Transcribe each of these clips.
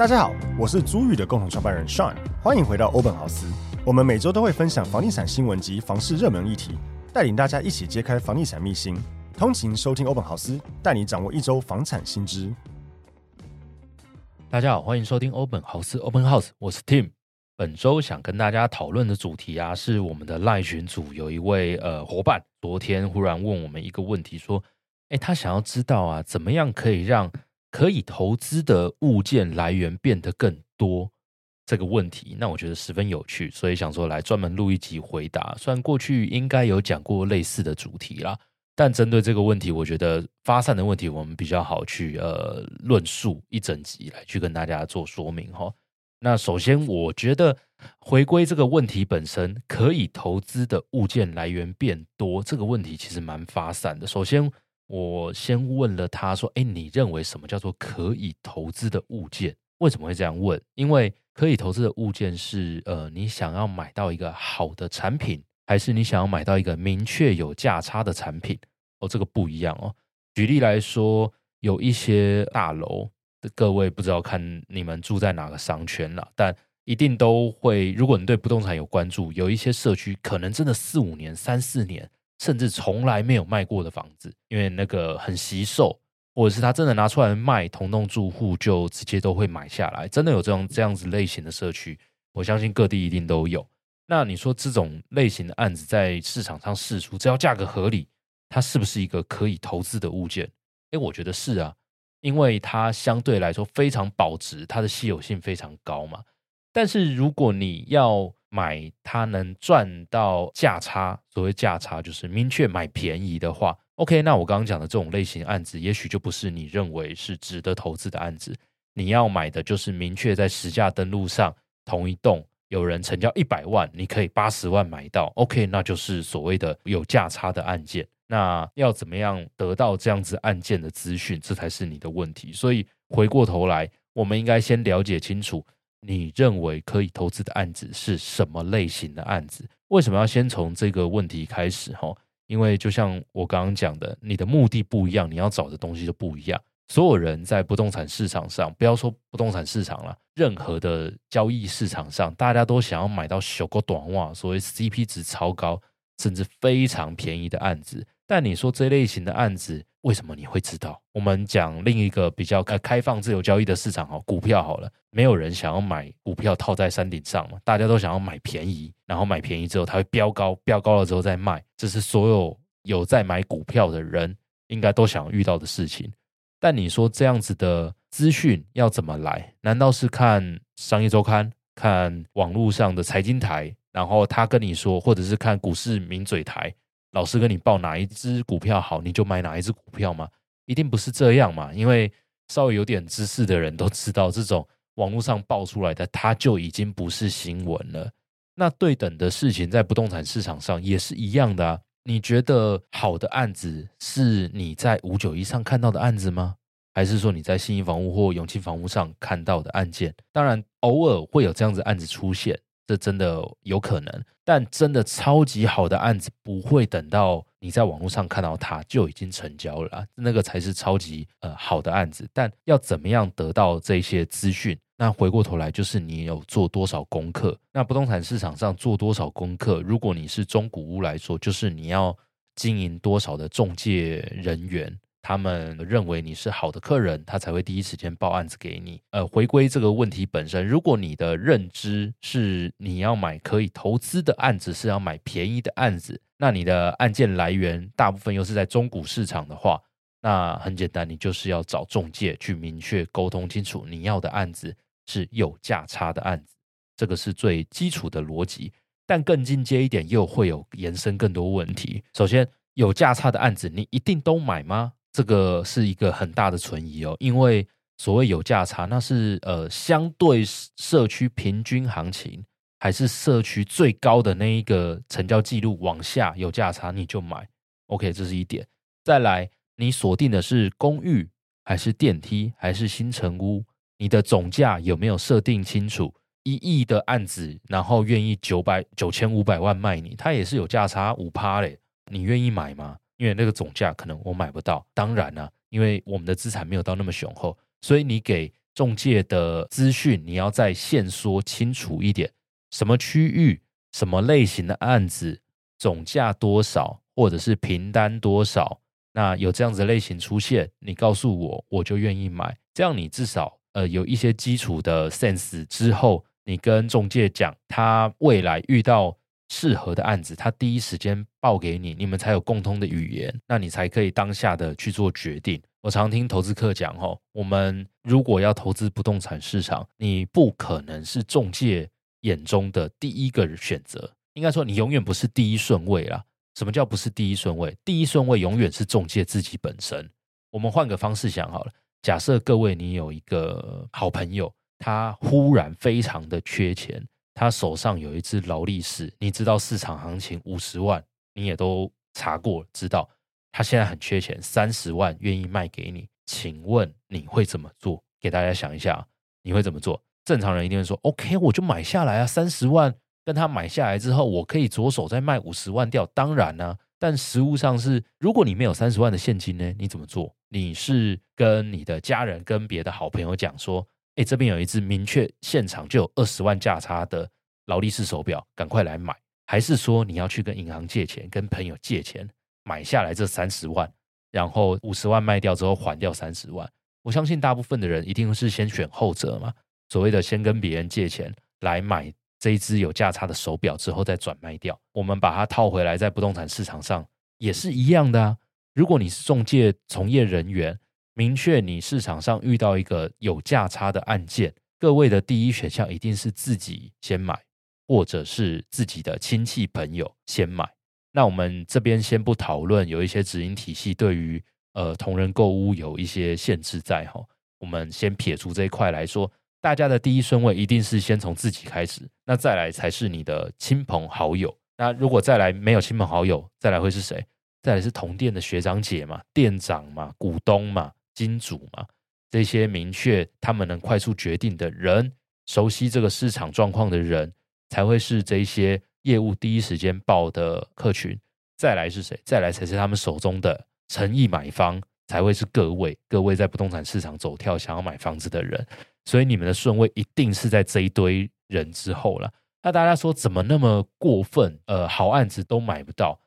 大家好，我是租宇的共同创办人 Sean，欢迎回到欧本豪斯。我们每周都会分享房地产新闻及房市热门议题，带领大家一起揭开房地产秘辛。通勤收听欧本豪斯，带你掌握一周房产新知。大家好，欢迎收听欧本豪斯 Open House，我是 Tim。本周想跟大家讨论的主题啊，是我们的赖群组有一位呃伙伴，昨天忽然问我们一个问题，说，诶，他想要知道啊，怎么样可以让可以投资的物件来源变得更多这个问题，那我觉得十分有趣，所以想说来专门录一集回答。虽然过去应该有讲过类似的主题啦，但针对这个问题，我觉得发散的问题我们比较好去呃论述一整集来去跟大家做说明哈。那首先，我觉得回归这个问题本身，可以投资的物件来源变多这个问题其实蛮发散的。首先。我先问了他说：“诶，你认为什么叫做可以投资的物件？为什么会这样问？因为可以投资的物件是，呃，你想要买到一个好的产品，还是你想要买到一个明确有价差的产品？哦，这个不一样哦。举例来说，有一些大楼，各位不知道看你们住在哪个商圈了，但一定都会，如果你对不动产有关注，有一些社区可能真的四五年、三四年。”甚至从来没有卖过的房子，因为那个很惜售，或者是他真的拿出来卖，同栋住户就直接都会买下来。真的有这种这样子类型的社区，我相信各地一定都有。那你说这种类型的案子在市场上试出，只要价格合理，它是不是一个可以投资的物件？诶，我觉得是啊，因为它相对来说非常保值，它的稀有性非常高嘛。但是如果你要买它能赚到价差，所谓价差就是明确买便宜的话，OK，那我刚刚讲的这种类型案子，也许就不是你认为是值得投资的案子。你要买的就是明确在实价登录上同一栋有人成交一百万，你可以八十万买到，OK，那就是所谓的有价差的案件。那要怎么样得到这样子案件的资讯，这才是你的问题。所以回过头来，我们应该先了解清楚。你认为可以投资的案子是什么类型的案子？为什么要先从这个问题开始？哈，因为就像我刚刚讲的，你的目的不一样，你要找的东西就不一样。所有人在不动产市场上，不要说不动产市场了，任何的交易市场上，大家都想要买到小狗短袜，所谓 CP 值超高，甚至非常便宜的案子。但你说这类型的案子，为什么你会知道？我们讲另一个比较开开放自由交易的市场，哈，股票好了，没有人想要买股票套在山顶上嘛，大家都想要买便宜，然后买便宜之后它会飙高，飙高了之后再卖，这是所有有在买股票的人应该都想遇到的事情。但你说这样子的资讯要怎么来？难道是看商业周刊、看网络上的财经台，然后他跟你说，或者是看股市名嘴台？老师跟你报哪一只股票好，你就买哪一只股票吗？一定不是这样嘛！因为稍微有点知识的人都知道，这种网络上爆出来的，它就已经不是新闻了。那对等的事情在不动产市场上也是一样的啊。你觉得好的案子是你在五九一上看到的案子吗？还是说你在信义房屋或永庆房屋上看到的案件？当然，偶尔会有这样子案子出现。这真的有可能，但真的超级好的案子不会等到你在网络上看到它就已经成交了，那个才是超级呃好的案子。但要怎么样得到这些资讯？那回过头来就是你有做多少功课。那不动产市场上做多少功课？如果你是中古屋来说，就是你要经营多少的中介人员。他们认为你是好的客人，他才会第一时间报案子给你。呃，回归这个问题本身，如果你的认知是你要买可以投资的案子，是要买便宜的案子，那你的案件来源大部分又是在中古市场的话，那很简单，你就是要找中介去明确沟通清楚你要的案子是有价差的案子，这个是最基础的逻辑。但更进阶一点，又会有延伸更多问题。首先，有价差的案子，你一定都买吗？这个是一个很大的存疑哦，因为所谓有价差，那是呃相对社区平均行情，还是社区最高的那一个成交记录往下有价差你就买？OK，这是一点。再来，你锁定的是公寓还是电梯还是新城屋？你的总价有没有设定清楚？一亿的案子，然后愿意九百九千五百万卖你，它也是有价差五趴嘞，你愿意买吗？因为那个总价可能我买不到。当然了、因为我们的资产没有到那么雄厚，所以你给中介的资讯你要再线说清楚一点，什么区域、什么类型的案子，总价多少，或者是平单多少，那有这样子的类型出现，你告诉我，我就愿意买。这样你至少呃有一些基础的 sense 之后。你跟中介讲，他未来遇到适合的案子，他第一时间报给你，你们才有共通的语言，那你才可以当下的去做决定。我常听投资客讲，吼，我们如果要投资不动产市场，你不可能是中介眼中的第一个选择，应该说你永远不是第一顺位啦。什么叫不是第一顺位？第一顺位永远是中介自己本身。我们换个方式想好了，假设各位你有一个好朋友。他忽然非常的缺钱，他手上有一支劳力士，你知道市场行情五十万，你也都查过，知道他现在很缺钱，三十万愿意卖给你，请问你会怎么做？给大家想一下，你会怎么做？正常人一定会说，OK，我就买下来啊，三十万跟他买下来之后，我可以左手再卖五十万掉，当然呢、但实物上是，如果你没有三十万的现金呢，你怎么做？你是跟你的家人、跟别的好朋友讲说。哎，这边有一只明确现场就有二十万价差的劳力士手表，赶快来买！还是说你要去跟银行借钱，跟朋友借钱买下来这三十万，然后五十万卖掉之后还掉三十万？我相信大部分的人一定是先选后者嘛。所谓的先跟别人借钱来买这一只有价差的手表，之后再转卖掉。我们把它套回来在不动产市场上也是一样的啊。如果你是中介从业人员，明确你市场上遇到一个有价差的案件，各位的第一选项一定是自己先买，或者是自己的亲戚朋友先买。那我们这边先不讨论有一些直营体系对于呃同人购物有一些限制在哈，我们先撇除这一块来说，大家的第一顺位一定是先从自己开始，那再来才是你的亲朋好友。那如果再来没有亲朋好友，再来会是谁？再来是同店的学长姐嘛，店长嘛，股东嘛。金主嘛，这些明确他们能快速决定的人，熟悉这个市场状况的人，才会是这些业务第一时间报的客群。再来是谁？再来才是他们手中的诚意买方，才会是各位各位在不动产市场走跳想要买房子的人。所以你们的顺位一定是在这一堆人之后了。那大家说怎么那么过分？呃，好案子都买不到。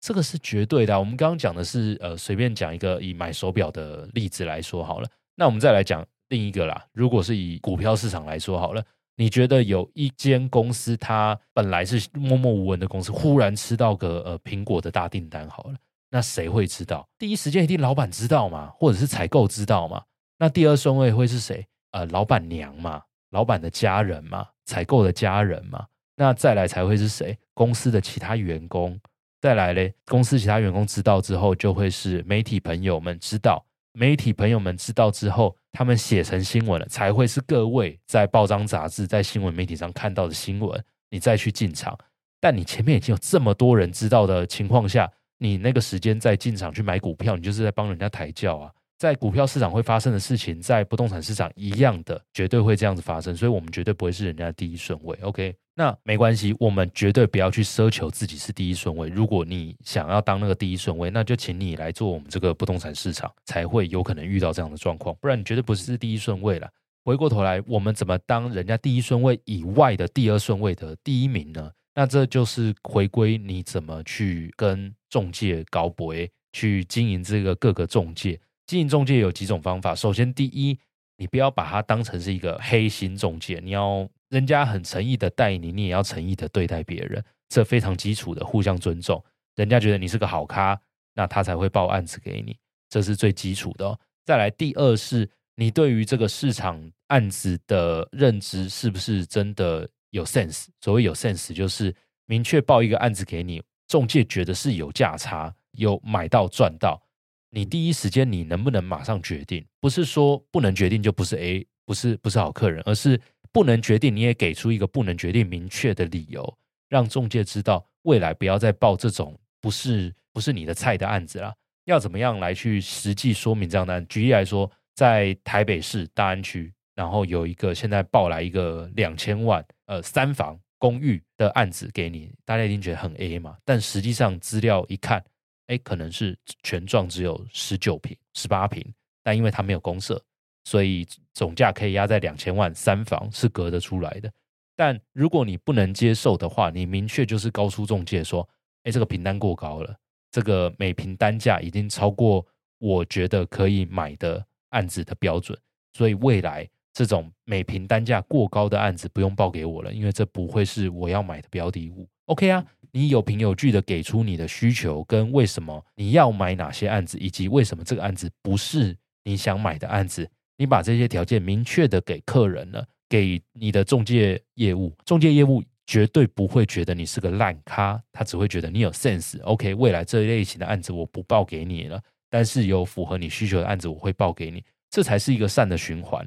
这个是绝对的。我们刚刚讲的是，呃，随便讲一个以买手表的例子来说好了。那我们再来讲另一个啦。如果是以股票市场来说好了，你觉得有一间公司，它本来是默默无闻的公司，忽然吃到个呃苹果的大订单好了，那谁会知道？第一时间一定老板知道嘛，或者是采购知道嘛？那第二顺位会是谁？呃，老板娘嘛，老板的家人嘛，采购的家人嘛。那再来才会是谁？公司的其他员工。再来嘞，公司其他员工知道之后，就会是媒体朋友们知道。媒体朋友们知道之后，他们写成新闻了，才会是各位在报章杂志、在新闻媒体上看到的新闻。你再去进场，但你前面已经有这么多人知道的情况下，你那个时间再进场去买股票，你就是在帮人家抬轿啊。在股票市场会发生的事情，在不动产市场一样的，绝对会这样子发生。所以，我们绝对不会是人家的第一顺位。OK。那没关系，我们绝对不要去奢求自己是第一顺位。如果你想要当那个第一顺位，那就请你来做我们这个不动产市场，才会有可能遇到这样的状况。不然你绝对不是第一顺位了。回过头来，我们怎么当人家第一顺位以外的第二顺位的第一名呢？那这就是回归你怎么去跟中介搞博，去经营这个各个中介。经营中介有几种方法。首先，第一，你不要把它当成是一个黑心中介，你要。人家很诚意的待你，你也要诚意的对待别人，这非常基础的互相尊重。人家觉得你是个好咖，那他才会报案子给你，这是最基础的哦。再来，第二是你对于这个市场案子的认知是不是真的有 sense？所谓有 sense，就是明确报一个案子给你，中介觉得是有价差，有买到赚到，你第一时间你能不能马上决定？不是说不能决定就不是 A，不是不是好客人，而是不能决定，你也给出一个不能决定明确的理由，让中介知道未来不要再报这种不是不是你的菜的案子啦。要怎么样来去实际说明这样的案？举例来说，在台北市大安区，然后有一个现在报来一个两千万呃三房公寓的案子给你，大家一定觉得很 A 嘛？但实际上资料一看，哎，可能是全状只有十九平、十八平，但因为它没有公设，所以总价可以压在两千万，三房是隔得出来的。但如果你不能接受的话，你明确就是高出中介说，哎，这个平单过高了。这个每平单价已经超过我觉得可以买的案子的标准，所以未来这种每平单价过高的案子不用报给我了，因为这不会是我要买的标的物。OK 啊，你有凭有据的给出你的需求跟为什么你要买哪些案子，以及为什么这个案子不是你想买的案子，你把这些条件明确的给客人了，给你的中介业务，中介业务。绝对不会觉得你是个烂咖，他只会觉得你有 sense。OK，未来这一类型的案子我不报给你了，但是有符合你需求的案子我会报给你，这才是一个善的循环。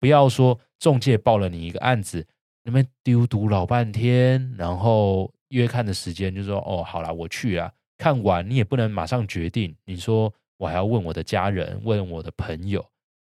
不要说中介报了你一个案子，那边丢毒老半天，然后约看的时间就说哦，好啦，我去啊，看完你也不能马上决定，你说我还要问我的家人，问我的朋友，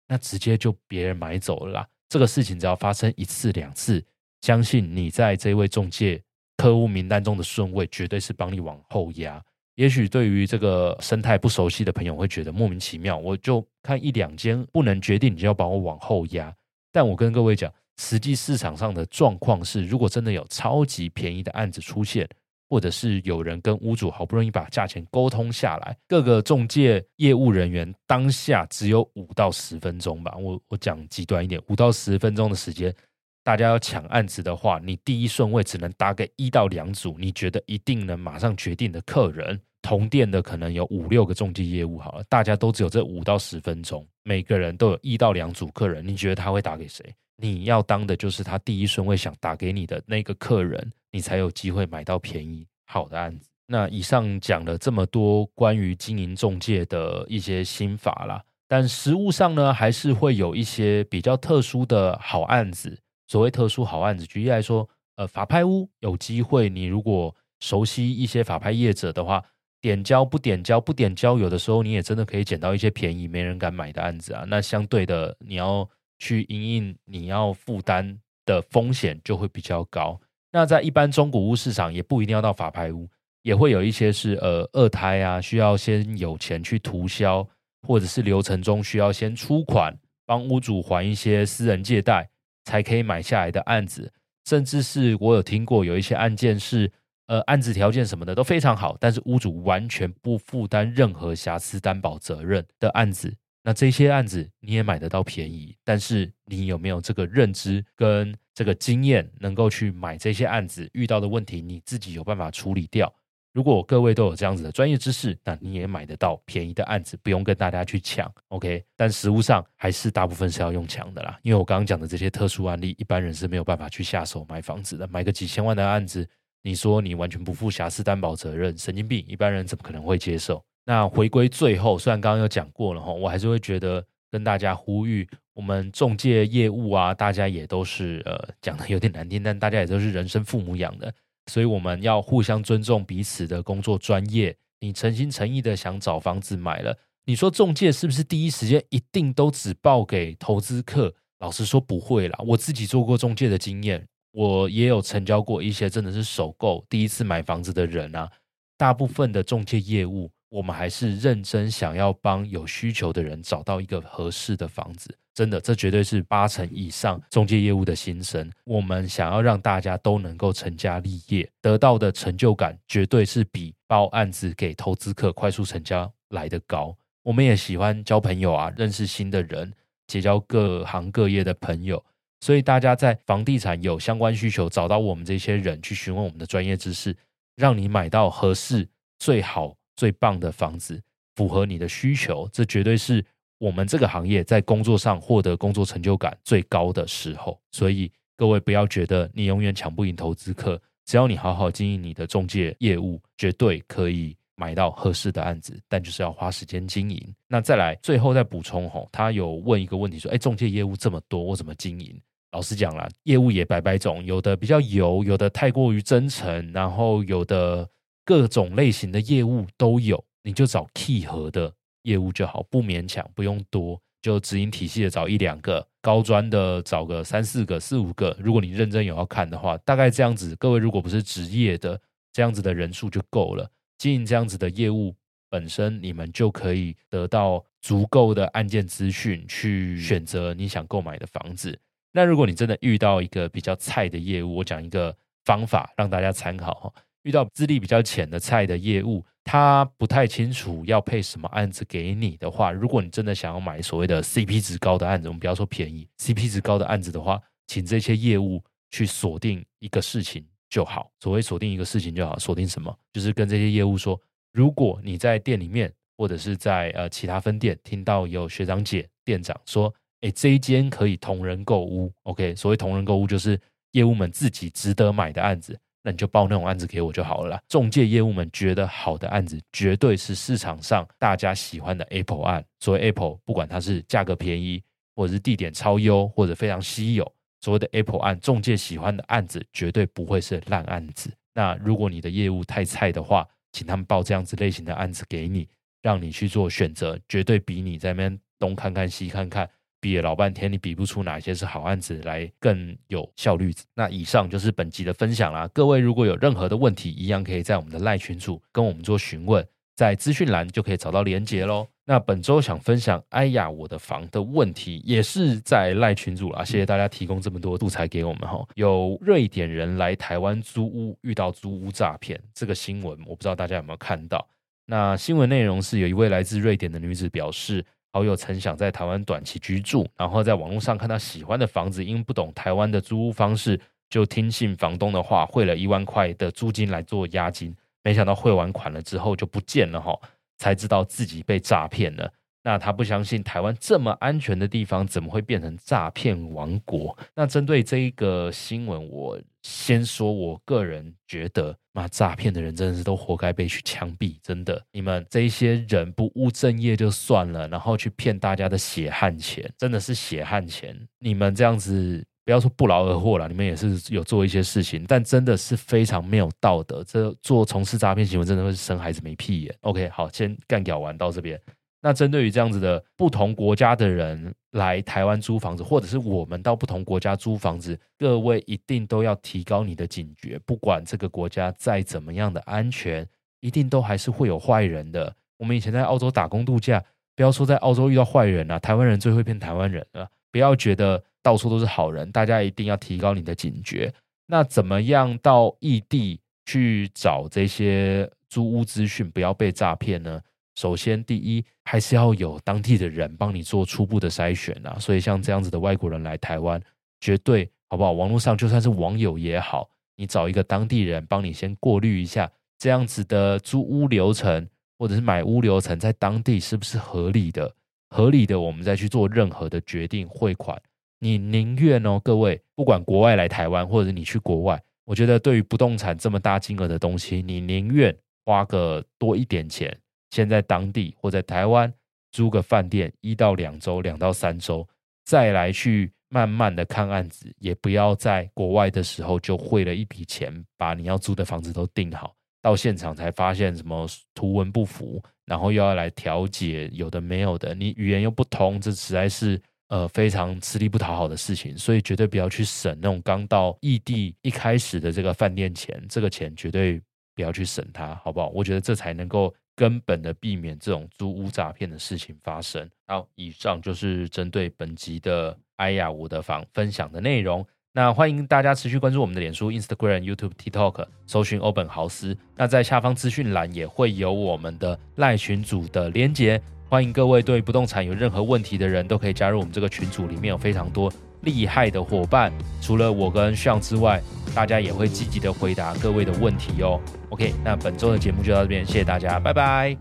那直接就别人买走了啦。这个事情只要发生一次两次。相信你在这位中介客户名单中的顺位，绝对是帮你往后压。也许对于这个生态不熟悉的朋友会觉得莫名其妙，我就看一两间不能决定，你就要把我往后压。但我跟各位讲，实际市场上的状况是，如果真的有超级便宜的案子出现，或者是有人跟屋主好不容易把价钱沟通下来，各个中介业务人员当下只有五到十分钟吧，我我讲极端一点，五到十分钟的时间。大家要抢案子的话，你第一顺位只能打给一到两组，你觉得一定能马上决定的客人。同店的可能有五六个中介业务，好了，大家都只有这五到十分钟，每个人都有一到两组客人，你觉得他会打给谁？你要当的就是他第一顺位想打给你的那个客人，你才有机会买到便宜好的案子。那以上讲了这么多关于经营中介的一些心法啦，但实务上呢，还是会有一些比较特殊的好案子。所谓特殊好案子，举例来说，呃，法拍屋有机会，你如果熟悉一些法拍业者的话，点交不点交不点交，有的时候你也真的可以捡到一些便宜没人敢买的案子啊。那相对的，你要去因应你要负担的风险就会比较高。那在一般中古屋市场，也不一定要到法拍屋，也会有一些是呃二胎啊，需要先有钱去涂销，或者是流程中需要先出款帮屋主还一些私人借贷。才可以买下来的案子，甚至是我有听过有一些案件是，呃，案子条件什么的都非常好，但是屋主完全不负担任何瑕疵担保责任的案子，那这些案子你也买得到便宜，但是你有没有这个认知跟这个经验，能够去买这些案子遇到的问题，你自己有办法处理掉？如果各位都有这样子的专业知识，那你也买得到便宜的案子，不用跟大家去抢，OK？但实务上还是大部分是要用抢的啦，因为我刚刚讲的这些特殊案例，一般人是没有办法去下手买房子的。买个几千万的案子，你说你完全不负瑕疵担保责任，神经病！一般人怎么可能会接受？那回归最后，虽然刚刚有讲过了哈，我还是会觉得跟大家呼吁，我们中介业务啊，大家也都是呃讲的有点难听，但大家也都是人生父母养的。所以我们要互相尊重彼此的工作专业。你诚心诚意的想找房子买了，你说中介是不是第一时间一定都只报给投资客？老实说不会啦。我自己做过中介的经验，我也有成交过一些真的是首购第一次买房子的人啊。大部分的中介业务，我们还是认真想要帮有需求的人找到一个合适的房子。真的，这绝对是八成以上中介业务的心声。我们想要让大家都能够成家立业，得到的成就感绝对是比报案子给投资客快速成交来得高。我们也喜欢交朋友啊，认识新的人，结交各行各业的朋友。所以大家在房地产有相关需求，找到我们这些人去询问我们的专业知识，让你买到合适、最好、最棒的房子，符合你的需求。这绝对是。我们这个行业在工作上获得工作成就感最高的时候，所以各位不要觉得你永远抢不赢投资客，只要你好好经营你的中介业务，绝对可以买到合适的案子，但就是要花时间经营。那再来，最后再补充吼，他有问一个问题说：“哎，中介业务这么多，我怎么经营？”老实讲啦，业务也百百种，有的比较油，有的太过于真诚，然后有的各种类型的业务都有，你就找契合的业务就好，不勉强，不用多。就直营体系的找一两个，高专的找个三四个、四五个。如果你认真有要看的话，大概这样子。各位如果不是职业的，这样子的人数就够了。经营这样子的业务本身，你们就可以得到足够的案件资讯，去选择你想购买的房子。那如果你真的遇到一个比较菜的业务，我讲一个方法让大家参考哈。遇到资历比较浅的菜的业务。他不太清楚要配什么案子给你的话，如果你真的想要买所谓的 CP 值高的案子，我们不要说便宜，CP 值高的案子的话，请这些业务去锁定一个事情就好。所谓锁定一个事情就好，锁定什么？就是跟这些业务说，如果你在店里面或者是在呃其他分店听到有学长姐店长说，诶，这一间可以同人购屋，OK？所谓同人购屋就是业务们自己值得买的案子。那你就报那种案子给我就好了啦。中介业务们觉得好的案子，绝对是市场上大家喜欢的 Apple 案。所谓 Apple，不管它是价格便宜，或者是地点超优，或者非常稀有，所谓的 Apple 案，中介喜欢的案子，绝对不会是烂案子。那如果你的业务太菜的话，请他们报这样子类型的案子给你，让你去做选择，绝对比你在那边东看看西看看。比了老半天，你比不出哪些是好案子来更有效率。那以上就是本集的分享啦。各位如果有任何的问题，一样可以在我们的赖群组跟我们做询问，在资讯栏就可以找到连结喽。那本周想分享，哎呀，我的房的问题也是在赖群组啦。谢谢大家提供这么多素材给我们哈。有瑞典人来台湾租屋，遇到租屋诈骗这个新闻，我不知道大家有没有看到。那新闻内容是有一位来自瑞典的女子表示。好友曾想在台湾短期居住，然后在网络上看到喜欢的房子，因不懂台湾的租屋方式，就听信房东的话，汇了一万块的租金来做押金。没想到汇完款了之后就不见了哈，才知道自己被诈骗了。那他不相信台湾这么安全的地方，怎么会变成诈骗王国？那针对这一个新闻，我先说，我个人觉得，妈诈骗的人真的是都活该被去枪毙，真的。你们这一些人不务正业就算了，然后去骗大家的血汗钱，真的是血汗钱。你们这样子，不要说不劳而获了，你们也是有做一些事情，但真的是非常没有道德。这做从事诈骗行为，真的会生孩子没屁眼。OK，好，先干掉完到这边。那针对于这样子的不同国家的人来台湾租房子，或者是我们到不同国家租房子，各位一定都要提高你的警觉。不管这个国家再怎么样的安全，一定都还是会有坏人的。我们以前在澳洲打工度假，不要说在澳洲遇到坏人啊，台湾人最会骗台湾人了。不要觉得到处都是好人，大家一定要提高你的警觉。那怎么样到异地去找这些租屋资讯，不要被诈骗呢？首先，第一还是要有当地的人帮你做初步的筛选啊。所以像这样子的外国人来台湾，绝对好不好？网络上就算是网友也好，你找一个当地人帮你先过滤一下，这样子的租屋流程或者是买屋流程在当地是不是合理的？合理的，我们再去做任何的决定汇款。你宁愿哦，各位，不管国外来台湾，或者你去国外，我觉得对于不动产这么大金额的东西，你宁愿花个多一点钱。先在当地或在台湾租个饭店一到两周，两到三周，再来去慢慢的看案子，也不要在国外的时候就汇了一笔钱，把你要租的房子都订好，到现场才发现什么图文不符，然后又要来调解，有的没有的，你语言又不通，这实在是呃非常吃力不讨好的事情，所以绝对不要去省那种刚到异地一开始的这个饭店钱，这个钱绝对不要去省它，好不好？我觉得这才能够。根本的避免这种租屋诈骗的事情发生。好，以上就是针对本集的“哎呀我的房”分享的内容。那欢迎大家持续关注我们的脸书、Instagram、YouTube、TikTok，搜寻欧本豪斯。那在下方资讯栏也会有我们的赖群组的连结。欢迎各位对不动产有任何问题的人都可以加入我们这个群组，里面有非常多厉害的伙伴。除了我跟向之外，大家也会积极的回答各位的问题哦。OK，那本周的节目就到这边，谢谢大家，拜拜。